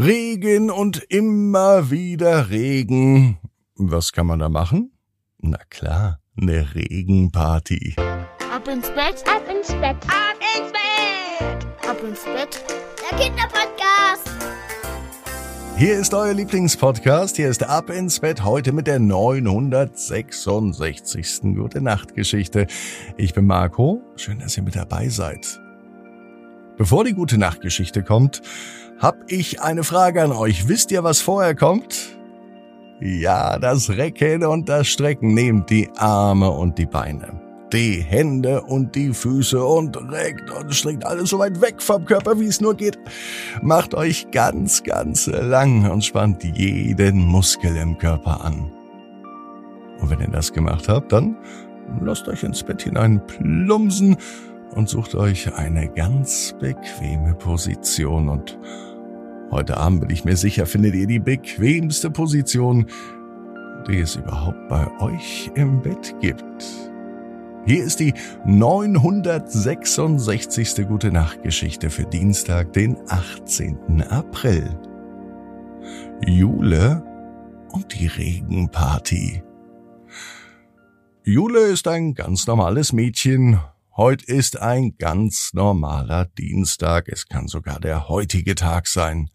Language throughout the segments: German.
Regen und immer wieder Regen. Was kann man da machen? Na klar, eine Regenparty. Ab ins Bett, ab ins Bett, ab ins Bett, ab ins Bett. Der Kinderpodcast. Hier ist euer Lieblingspodcast. Hier ist Ab ins Bett heute mit der 966. Gute Nacht Geschichte. Ich bin Marco. Schön, dass ihr mit dabei seid. Bevor die Gute Nacht Geschichte kommt, hab ich eine Frage an euch. Wisst ihr, was vorher kommt? Ja, das Recken und das Strecken. Nehmt die Arme und die Beine, die Hände und die Füße und reckt und streckt alles so weit weg vom Körper, wie es nur geht. Macht euch ganz, ganz lang und spannt jeden Muskel im Körper an. Und wenn ihr das gemacht habt, dann lasst euch ins Bett hinein plumsen und sucht euch eine ganz bequeme Position und Heute Abend bin ich mir sicher, findet ihr die bequemste Position, die es überhaupt bei euch im Bett gibt. Hier ist die 966. Gute Nacht Geschichte für Dienstag, den 18. April. Jule und die Regenparty. Jule ist ein ganz normales Mädchen. Heute ist ein ganz normaler Dienstag. Es kann sogar der heutige Tag sein.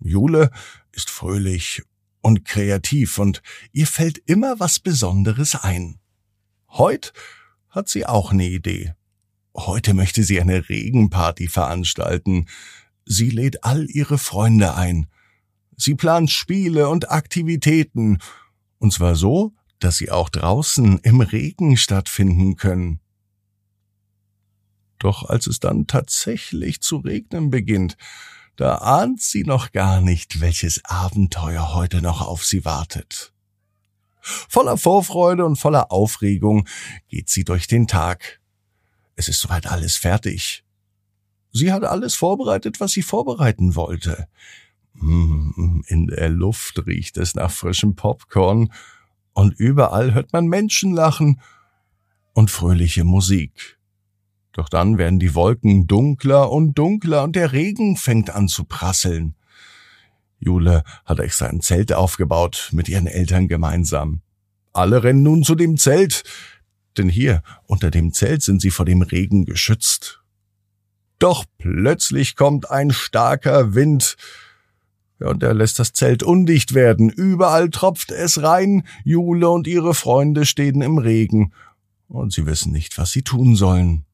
Jule ist fröhlich und kreativ und ihr fällt immer was Besonderes ein. Heut hat sie auch eine Idee. Heute möchte sie eine Regenparty veranstalten. Sie lädt all ihre Freunde ein. Sie plant Spiele und Aktivitäten, und zwar so, dass sie auch draußen im Regen stattfinden können. Doch als es dann tatsächlich zu regnen beginnt, da ahnt sie noch gar nicht, welches Abenteuer heute noch auf sie wartet. Voller Vorfreude und voller Aufregung geht sie durch den Tag. Es ist soweit alles fertig. Sie hat alles vorbereitet, was sie vorbereiten wollte. Hm, in der Luft riecht es nach frischem Popcorn und überall hört man Menschen lachen und fröhliche Musik. Doch dann werden die Wolken dunkler und dunkler und der Regen fängt an zu prasseln. Jule hat extra ein Zelt aufgebaut mit ihren Eltern gemeinsam. Alle rennen nun zu dem Zelt, denn hier unter dem Zelt sind sie vor dem Regen geschützt. Doch plötzlich kommt ein starker Wind, und er lässt das Zelt undicht werden. Überall tropft es rein. Jule und ihre Freunde stehen im Regen und sie wissen nicht, was sie tun sollen.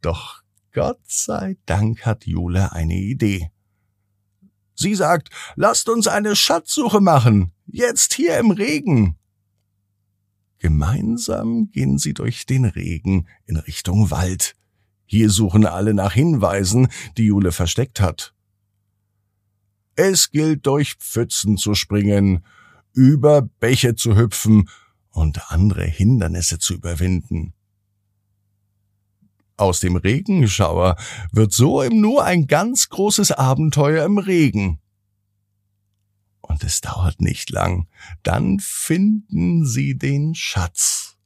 Doch Gott sei Dank hat Jule eine Idee. Sie sagt, lasst uns eine Schatzsuche machen, jetzt hier im Regen. Gemeinsam gehen sie durch den Regen in Richtung Wald. Hier suchen alle nach Hinweisen, die Jule versteckt hat. Es gilt durch Pfützen zu springen, über Bäche zu hüpfen und andere Hindernisse zu überwinden. Aus dem Regenschauer wird so im Nu ein ganz großes Abenteuer im Regen. Und es dauert nicht lang, dann finden sie den Schatz.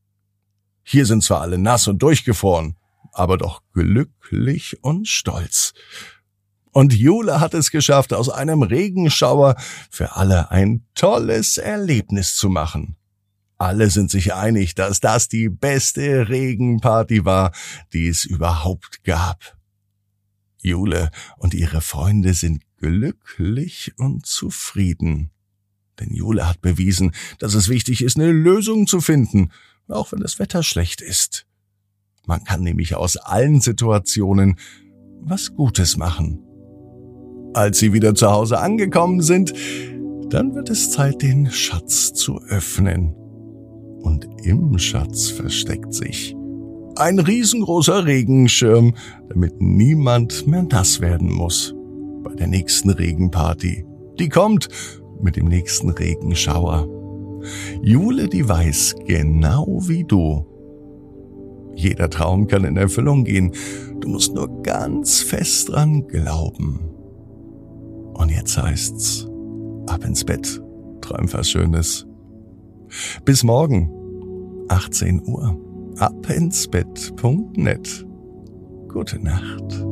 Hier sind zwar alle nass und durchgefroren, aber doch glücklich und stolz. Und Jule hat es geschafft, aus einem Regenschauer für alle ein tolles Erlebnis zu machen. Alle sind sich einig, dass das die beste Regenparty war, die es überhaupt gab. Jule und ihre Freunde sind glücklich und zufrieden. Denn Jule hat bewiesen, dass es wichtig ist, eine Lösung zu finden, auch wenn das Wetter schlecht ist. Man kann nämlich aus allen Situationen was Gutes machen. Als sie wieder zu Hause angekommen sind, dann wird es Zeit, den Schatz zu öffnen und im Schatz versteckt sich ein riesengroßer Regenschirm, damit niemand mehr nass werden muss. Bei der nächsten Regenparty. Die kommt mit dem nächsten Regenschauer. Jule, die weiß genau wie du. Jeder Traum kann in Erfüllung gehen. Du musst nur ganz fest dran glauben. Und jetzt heißt's, ab ins Bett, träum was Schönes. Bis morgen, 18 Uhr, abinsbett.net. Gute Nacht.